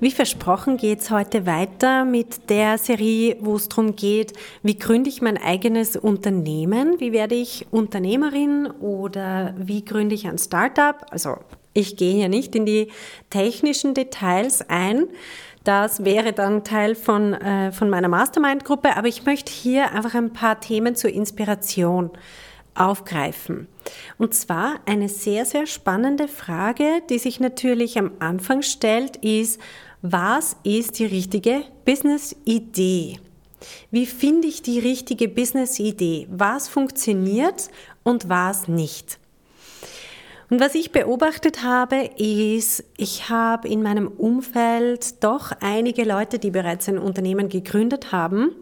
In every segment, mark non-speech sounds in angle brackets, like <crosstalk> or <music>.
Wie versprochen geht es heute weiter mit der Serie, wo es darum geht, wie gründe ich mein eigenes Unternehmen, wie werde ich Unternehmerin oder wie gründe ich ein Startup. Also ich gehe hier nicht in die technischen Details ein. Das wäre dann Teil von, äh, von meiner Mastermind-Gruppe, aber ich möchte hier einfach ein paar Themen zur Inspiration aufgreifen. Und zwar eine sehr, sehr spannende Frage, die sich natürlich am Anfang stellt, ist, was ist die richtige Business-Idee? Wie finde ich die richtige Business-Idee? Was funktioniert und was nicht? Und was ich beobachtet habe, ist, ich habe in meinem Umfeld doch einige Leute, die bereits ein Unternehmen gegründet haben.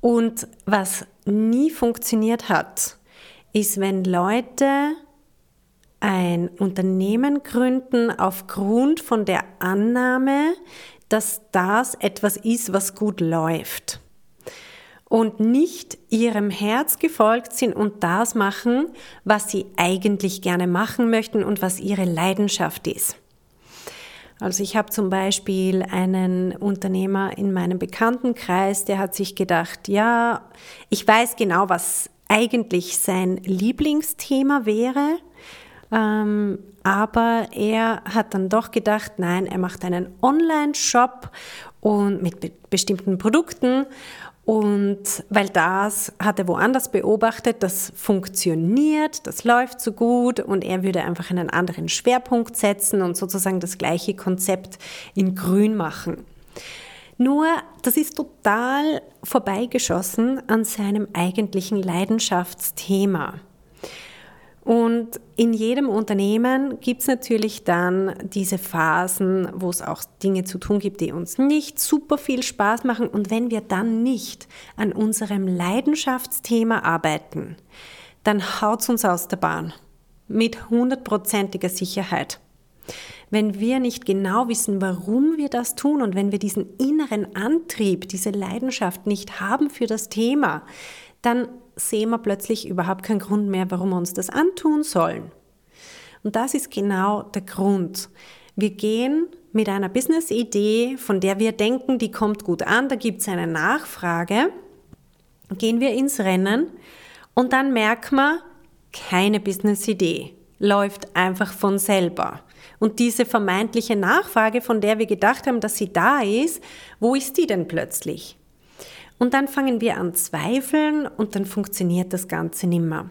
Und was nie funktioniert hat, ist, wenn Leute ein Unternehmen gründen aufgrund von der Annahme, dass das etwas ist, was gut läuft und nicht ihrem Herz gefolgt sind und das machen, was sie eigentlich gerne machen möchten und was ihre Leidenschaft ist. Also ich habe zum Beispiel einen Unternehmer in meinem Bekanntenkreis, der hat sich gedacht, ja, ich weiß genau, was eigentlich sein Lieblingsthema wäre, ähm, aber er hat dann doch gedacht, nein, er macht einen Online-Shop und mit be bestimmten Produkten. Und weil das hat er woanders beobachtet, das funktioniert, das läuft so gut und er würde einfach einen anderen Schwerpunkt setzen und sozusagen das gleiche Konzept in grün machen. Nur, das ist total vorbeigeschossen an seinem eigentlichen Leidenschaftsthema. Und in jedem Unternehmen gibt es natürlich dann diese Phasen, wo es auch Dinge zu tun gibt, die uns nicht super viel Spaß machen. Und wenn wir dann nicht an unserem Leidenschaftsthema arbeiten, dann haut es uns aus der Bahn. Mit hundertprozentiger Sicherheit. Wenn wir nicht genau wissen, warum wir das tun und wenn wir diesen inneren Antrieb, diese Leidenschaft nicht haben für das Thema, dann sehen wir plötzlich überhaupt keinen Grund mehr, warum wir uns das antun sollen. Und das ist genau der Grund. Wir gehen mit einer Business-Idee, von der wir denken, die kommt gut an, da gibt es eine Nachfrage, gehen wir ins Rennen und dann merken wir, keine Business-Idee, läuft einfach von selber. Und diese vermeintliche Nachfrage, von der wir gedacht haben, dass sie da ist, wo ist die denn plötzlich? Und dann fangen wir an zweifeln und dann funktioniert das Ganze nimmer.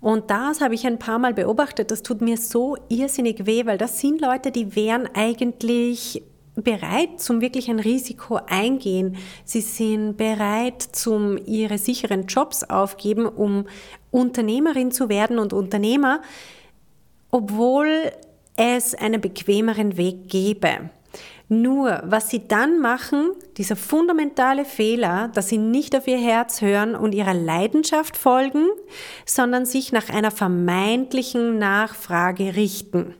Und das habe ich ein paar Mal beobachtet. Das tut mir so irrsinnig weh, weil das sind Leute, die wären eigentlich bereit zum wirklich ein Risiko eingehen. Sie sind bereit zum ihre sicheren Jobs aufgeben, um Unternehmerin zu werden und Unternehmer, obwohl es einen bequemeren Weg gäbe. Nur, was sie dann machen, dieser fundamentale Fehler, dass sie nicht auf ihr Herz hören und ihrer Leidenschaft folgen, sondern sich nach einer vermeintlichen Nachfrage richten.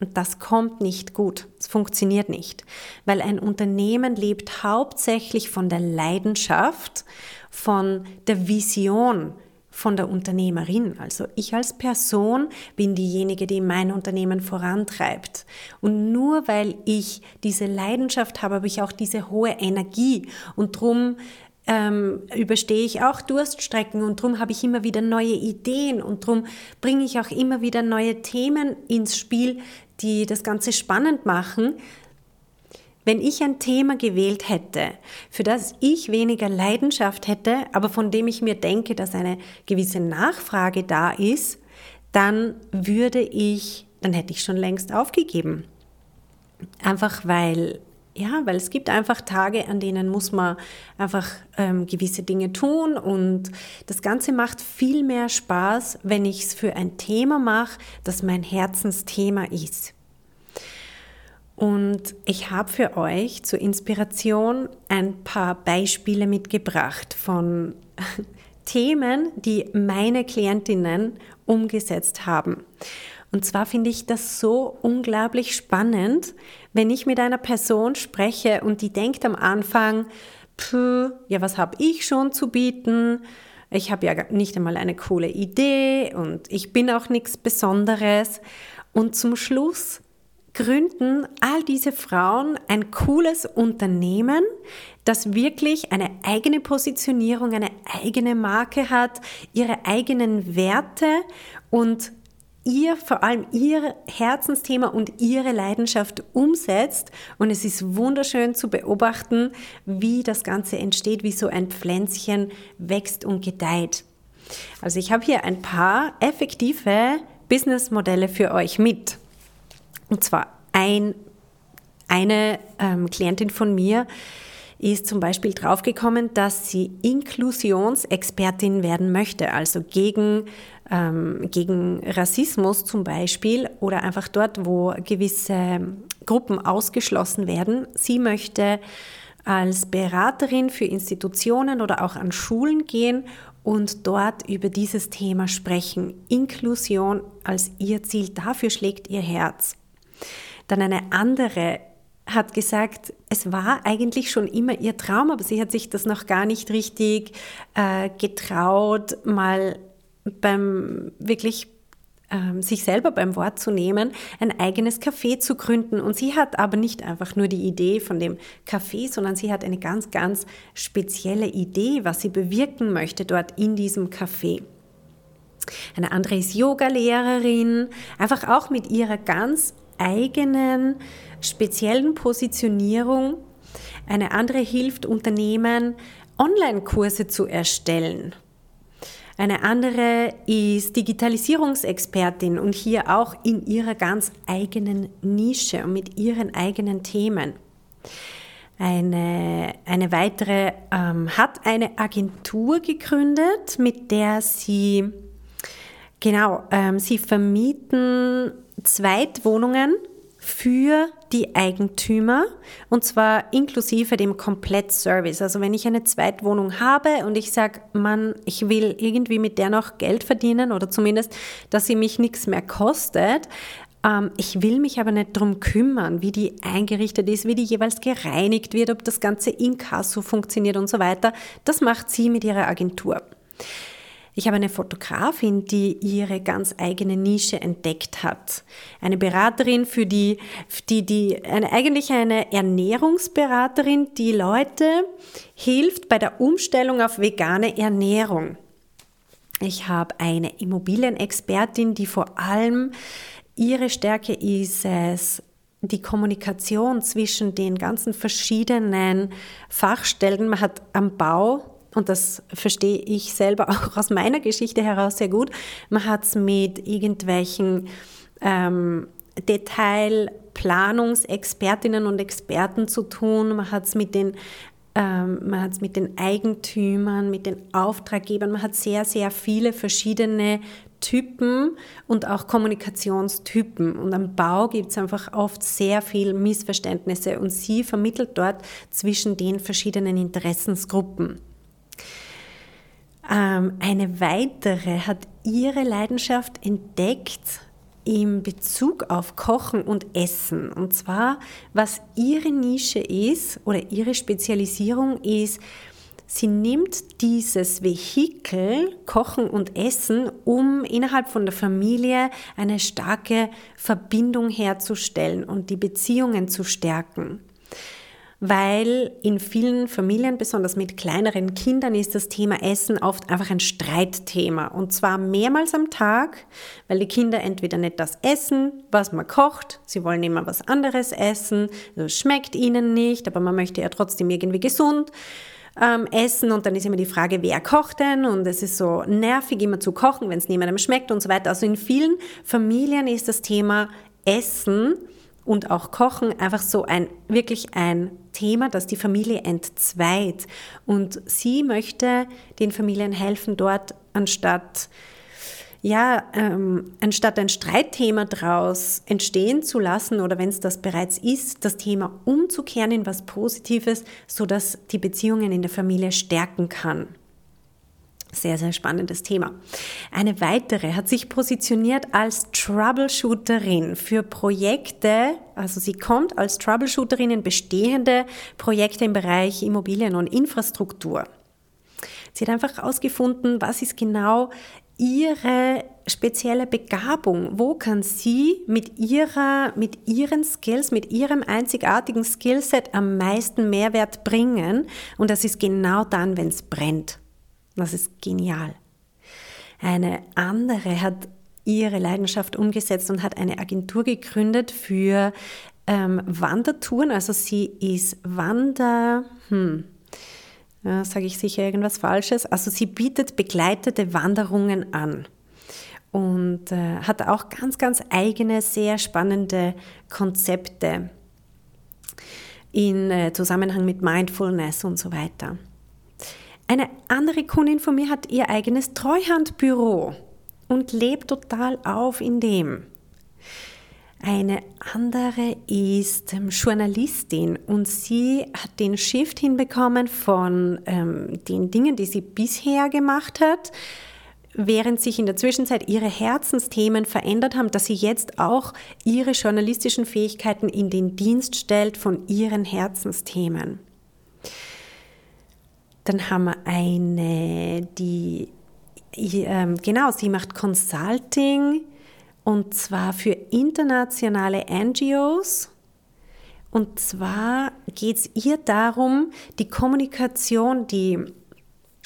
Und das kommt nicht gut. Es funktioniert nicht, weil ein Unternehmen lebt hauptsächlich von der Leidenschaft, von der Vision, von der Unternehmerin. Also ich als Person bin diejenige, die mein Unternehmen vorantreibt. Und nur weil ich diese Leidenschaft habe, habe ich auch diese hohe Energie. Und darum ähm, überstehe ich auch Durststrecken und darum habe ich immer wieder neue Ideen und darum bringe ich auch immer wieder neue Themen ins Spiel, die das Ganze spannend machen, wenn ich ein Thema gewählt hätte, für das ich weniger Leidenschaft hätte, aber von dem ich mir denke, dass eine gewisse Nachfrage da ist, dann würde ich, dann hätte ich schon längst aufgegeben. Einfach weil, ja, weil es gibt einfach Tage, an denen muss man einfach ähm, gewisse Dinge tun und das Ganze macht viel mehr Spaß, wenn ich es für ein Thema mache, das mein Herzensthema ist. Und ich habe für euch zur Inspiration ein paar Beispiele mitgebracht von <laughs> Themen, die meine Klientinnen umgesetzt haben. Und zwar finde ich das so unglaublich spannend, wenn ich mit einer Person spreche und die denkt am Anfang, ja, was habe ich schon zu bieten? Ich habe ja nicht einmal eine coole Idee und ich bin auch nichts Besonderes. Und zum Schluss gründen all diese Frauen ein cooles Unternehmen, das wirklich eine eigene Positionierung, eine eigene Marke hat, ihre eigenen Werte und ihr vor allem ihr Herzensthema und ihre Leidenschaft umsetzt. Und es ist wunderschön zu beobachten, wie das Ganze entsteht, wie so ein Pflänzchen wächst und gedeiht. Also ich habe hier ein paar effektive Businessmodelle für euch mit. Und zwar ein, eine ähm, Klientin von mir ist zum Beispiel draufgekommen, dass sie Inklusionsexpertin werden möchte, also gegen, ähm, gegen Rassismus zum Beispiel oder einfach dort, wo gewisse Gruppen ausgeschlossen werden. Sie möchte als Beraterin für Institutionen oder auch an Schulen gehen und dort über dieses Thema sprechen. Inklusion als ihr Ziel, dafür schlägt ihr Herz. Dann eine andere hat gesagt, es war eigentlich schon immer ihr Traum, aber sie hat sich das noch gar nicht richtig äh, getraut, mal beim wirklich ähm, sich selber beim Wort zu nehmen, ein eigenes Café zu gründen. Und sie hat aber nicht einfach nur die Idee von dem Café, sondern sie hat eine ganz, ganz spezielle Idee, was sie bewirken möchte dort in diesem Café. Eine andere ist Yoga-Lehrerin, einfach auch mit ihrer ganz eigenen speziellen Positionierung. Eine andere hilft Unternehmen, Online-Kurse zu erstellen. Eine andere ist Digitalisierungsexpertin und hier auch in ihrer ganz eigenen Nische und mit ihren eigenen Themen. Eine, eine weitere ähm, hat eine Agentur gegründet, mit der sie, genau, ähm, sie vermieten Zweitwohnungen für die Eigentümer und zwar inklusive dem Komplettservice. Also wenn ich eine Zweitwohnung habe und ich sage, Mann, ich will irgendwie mit der noch Geld verdienen oder zumindest, dass sie mich nichts mehr kostet, ähm, ich will mich aber nicht darum kümmern, wie die eingerichtet ist, wie die jeweils gereinigt wird, ob das ganze Inkasso funktioniert und so weiter. Das macht sie mit ihrer Agentur. Ich habe eine Fotografin, die ihre ganz eigene Nische entdeckt hat. Eine Beraterin für die, die, die eine, eigentlich eine Ernährungsberaterin, die Leute hilft bei der Umstellung auf vegane Ernährung. Ich habe eine Immobilienexpertin, die vor allem ihre Stärke ist es, die Kommunikation zwischen den ganzen verschiedenen Fachstellen. Man hat am Bau und das verstehe ich selber <laughs> auch aus meiner Geschichte heraus sehr gut, man hat es mit irgendwelchen ähm, Detailplanungsexpertinnen und Experten zu tun, man hat es mit den ähm, man hat es mit den Eigentümern, mit den Auftraggebern, man hat sehr, sehr viele verschiedene Typen und auch Kommunikationstypen. Und am Bau gibt es einfach oft sehr viel Missverständnisse und sie vermittelt dort zwischen den verschiedenen Interessensgruppen. Ähm, eine weitere hat ihre Leidenschaft entdeckt im Bezug auf Kochen und Essen. Und zwar, was ihre Nische ist oder ihre Spezialisierung ist, sie nimmt dieses Vehikel Kochen und Essen, um innerhalb von der Familie eine starke Verbindung herzustellen und die Beziehungen zu stärken weil in vielen Familien, besonders mit kleineren Kindern, ist das Thema Essen oft einfach ein Streitthema. Und zwar mehrmals am Tag, weil die Kinder entweder nicht das essen, was man kocht, sie wollen immer was anderes essen, es schmeckt ihnen nicht, aber man möchte ja trotzdem irgendwie gesund ähm, essen und dann ist immer die Frage, wer kocht denn und es ist so nervig immer zu kochen, wenn es niemandem schmeckt und so weiter. Also in vielen Familien ist das Thema Essen und auch Kochen einfach so ein, wirklich ein Thema, das die Familie entzweit. Und sie möchte den Familien helfen, dort anstatt ja, ähm, anstatt ein Streitthema daraus entstehen zu lassen oder wenn es das bereits ist, das Thema umzukehren in was Positives, sodass die Beziehungen in der Familie stärken kann. Sehr, sehr spannendes Thema. Eine weitere hat sich positioniert als Troubleshooterin für Projekte, also sie kommt als Troubleshooterin in bestehende Projekte im Bereich Immobilien und Infrastruktur. Sie hat einfach herausgefunden, was ist genau ihre spezielle Begabung? Wo kann sie mit ihrer, mit ihren Skills, mit ihrem einzigartigen Skillset am meisten Mehrwert bringen? Und das ist genau dann, wenn es brennt. Das ist genial. Eine andere hat ihre Leidenschaft umgesetzt und hat eine Agentur gegründet für ähm, Wandertouren. Also sie ist Wander, hm, ja, sage ich sicher irgendwas Falsches. Also sie bietet begleitete Wanderungen an und äh, hat auch ganz, ganz eigene, sehr spannende Konzepte in äh, Zusammenhang mit Mindfulness und so weiter. Eine andere Kundin von mir hat ihr eigenes Treuhandbüro und lebt total auf in dem. Eine andere ist ähm, Journalistin und sie hat den Shift hinbekommen von ähm, den Dingen, die sie bisher gemacht hat, während sich in der Zwischenzeit ihre Herzensthemen verändert haben, dass sie jetzt auch ihre journalistischen Fähigkeiten in den Dienst stellt von ihren Herzensthemen. Dann haben wir eine, die, ähm, genau, sie macht Consulting und zwar für internationale NGOs. Und zwar geht es ihr darum, die Kommunikation, die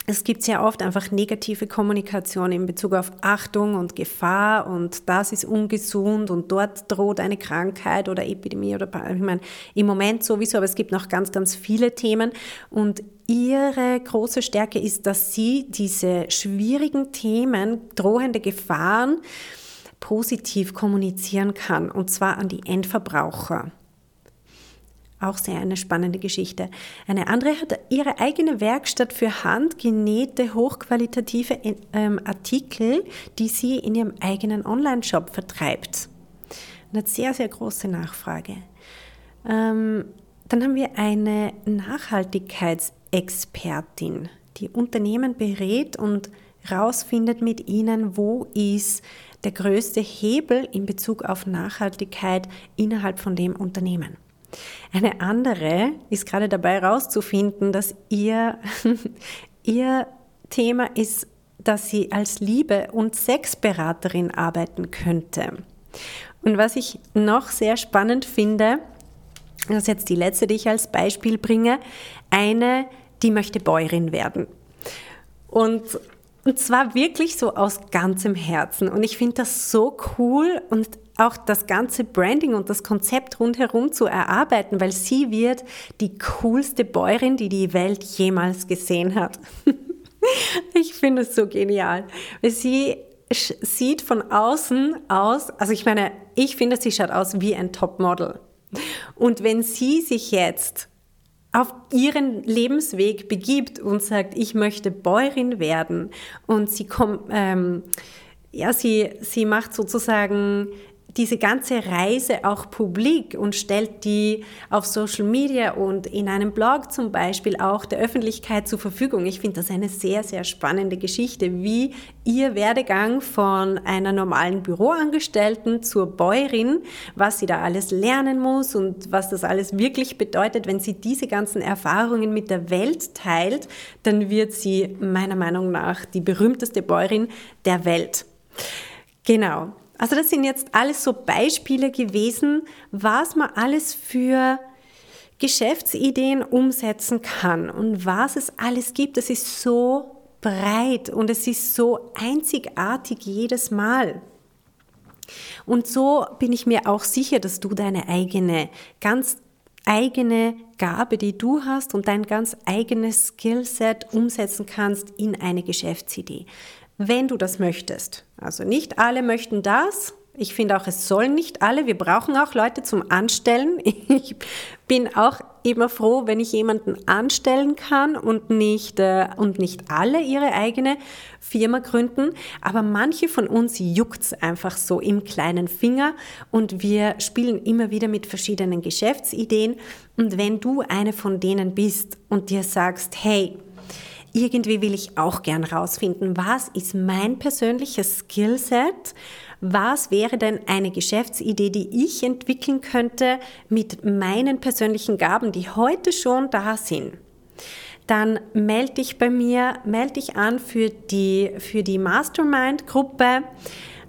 es gibt sehr oft einfach negative Kommunikation in Bezug auf Achtung und Gefahr und das ist ungesund und dort droht eine Krankheit oder Epidemie oder ich meine im Moment sowieso, aber es gibt noch ganz, ganz viele Themen und ihre große Stärke ist, dass sie diese schwierigen Themen, drohende Gefahren positiv kommunizieren kann und zwar an die Endverbraucher. Auch sehr eine spannende Geschichte. Eine andere hat ihre eigene Werkstatt für handgenähte, hochqualitative ähm, Artikel, die sie in ihrem eigenen Online-Shop vertreibt. Hat sehr, sehr große Nachfrage. Ähm, dann haben wir eine Nachhaltigkeitsexpertin, die Unternehmen berät und herausfindet mit ihnen, wo ist der größte Hebel in Bezug auf Nachhaltigkeit innerhalb von dem Unternehmen. Eine andere ist gerade dabei herauszufinden, dass ihr, <laughs> ihr Thema ist, dass sie als Liebe- und Sexberaterin arbeiten könnte. Und was ich noch sehr spannend finde, das ist jetzt die letzte, die ich als Beispiel bringe, eine, die möchte Bäuerin werden. Und, und zwar wirklich so aus ganzem Herzen. Und ich finde das so cool und auch das ganze Branding und das Konzept rundherum zu erarbeiten, weil sie wird die coolste Bäuerin, die die Welt jemals gesehen hat. <laughs> ich finde es so genial. Sie sieht von außen aus, also ich meine, ich finde, sie schaut aus wie ein Topmodel. Und wenn sie sich jetzt auf ihren Lebensweg begibt und sagt, ich möchte Bäuerin werden und sie kommt, ähm, ja, sie, sie macht sozusagen diese ganze Reise auch publik und stellt die auf Social Media und in einem Blog zum Beispiel auch der Öffentlichkeit zur Verfügung. Ich finde das eine sehr, sehr spannende Geschichte, wie ihr Werdegang von einer normalen Büroangestellten zur Bäuerin, was sie da alles lernen muss und was das alles wirklich bedeutet, wenn sie diese ganzen Erfahrungen mit der Welt teilt, dann wird sie meiner Meinung nach die berühmteste Bäuerin der Welt. Genau. Also das sind jetzt alles so Beispiele gewesen, was man alles für Geschäftsideen umsetzen kann und was es alles gibt. Es ist so breit und es ist so einzigartig jedes Mal. Und so bin ich mir auch sicher, dass du deine eigene, ganz eigene Gabe, die du hast und dein ganz eigenes Skillset umsetzen kannst in eine Geschäftsidee wenn du das möchtest. Also nicht alle möchten das. Ich finde auch, es sollen nicht alle. Wir brauchen auch Leute zum Anstellen. <laughs> Ich bin auch immer froh, wenn ich jemanden anstellen kann und nicht, äh, und nicht alle ihre eigene Firma gründen. Aber manche von uns juckt es einfach so im kleinen Finger und wir spielen immer wieder mit verschiedenen Geschäftsideen. Und wenn du eine von denen bist und dir sagst, hey, irgendwie will ich auch gern rausfinden, was ist mein persönliches Skillset? Was wäre denn eine Geschäftsidee, die ich entwickeln könnte mit meinen persönlichen Gaben, die heute schon da sind? Dann melde dich bei mir, melde dich an für die, für die Mastermind-Gruppe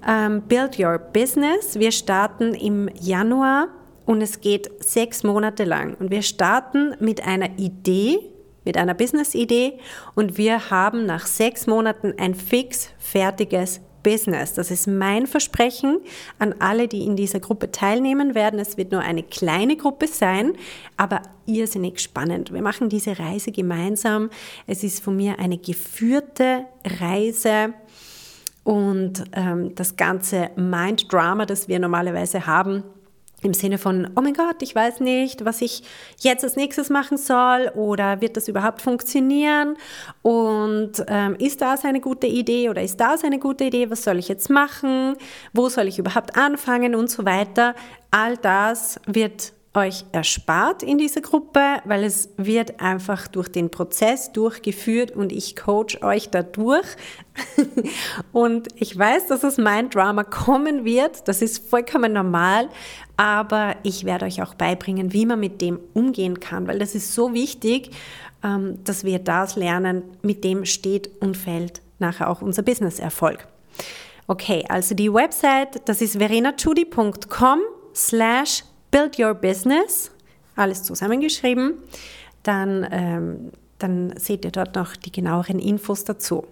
ähm, Build Your Business. Wir starten im Januar und es geht sechs Monate lang. Und wir starten mit einer Idee, mit einer Business-Idee und wir haben nach sechs Monaten ein fix fertiges Business. Das ist mein Versprechen an alle, die in dieser Gruppe teilnehmen werden. Es wird nur eine kleine Gruppe sein, aber irrsinnig spannend. Wir machen diese Reise gemeinsam. Es ist von mir eine geführte Reise. Und ähm, das ganze Mind-Drama, das wir normalerweise haben, im Sinne von, oh mein Gott, ich weiß nicht, was ich jetzt als nächstes machen soll oder wird das überhaupt funktionieren? Und ähm, ist das eine gute Idee oder ist das eine gute Idee, was soll ich jetzt machen, wo soll ich überhaupt anfangen? Und so weiter. All das wird euch erspart in dieser Gruppe, weil es wird einfach durch den Prozess durchgeführt und ich coach euch dadurch. <laughs> und ich weiß, dass es mein Drama kommen wird. Das ist vollkommen normal. Aber ich werde euch auch beibringen, wie man mit dem umgehen kann, weil das ist so wichtig, ähm, dass wir das lernen, mit dem steht und fällt nachher auch unser Business-Erfolg. Okay, also die Website, das ist verenachudi.com slash Build Your Business, alles zusammengeschrieben. Dann, ähm, dann seht ihr dort noch die genaueren Infos dazu.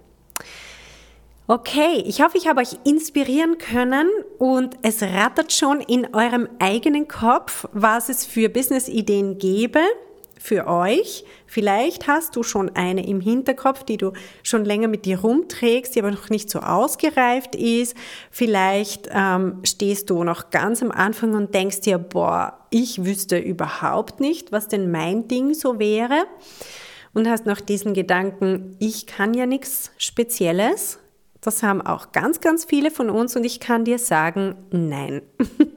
Okay, ich hoffe, ich habe euch inspirieren können und es rattert schon in eurem eigenen Kopf, was es für Business-Ideen gäbe für euch. Vielleicht hast du schon eine im Hinterkopf, die du schon länger mit dir rumträgst, die aber noch nicht so ausgereift ist. Vielleicht ähm, stehst du noch ganz am Anfang und denkst dir, boah, ich wüsste überhaupt nicht, was denn mein Ding so wäre. Und hast noch diesen Gedanken, ich kann ja nichts Spezielles, das haben auch ganz, ganz viele von uns und ich kann dir sagen, nein.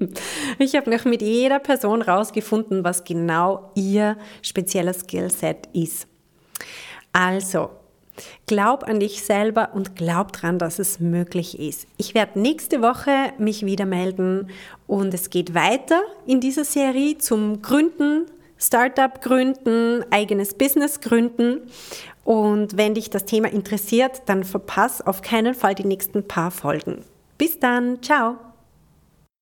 <laughs> ich habe noch mit jeder Person rausgefunden, was genau ihr spezieller Skillset ist. Also, glaub an dich selber und glaub dran, dass es möglich ist. Ich werde nächste Woche mich wieder melden und es geht weiter in dieser Serie zum Gründen, Startup gründen, eigenes Business gründen. Und wenn dich das Thema interessiert, dann verpass auf keinen Fall die nächsten paar Folgen. Bis dann, ciao!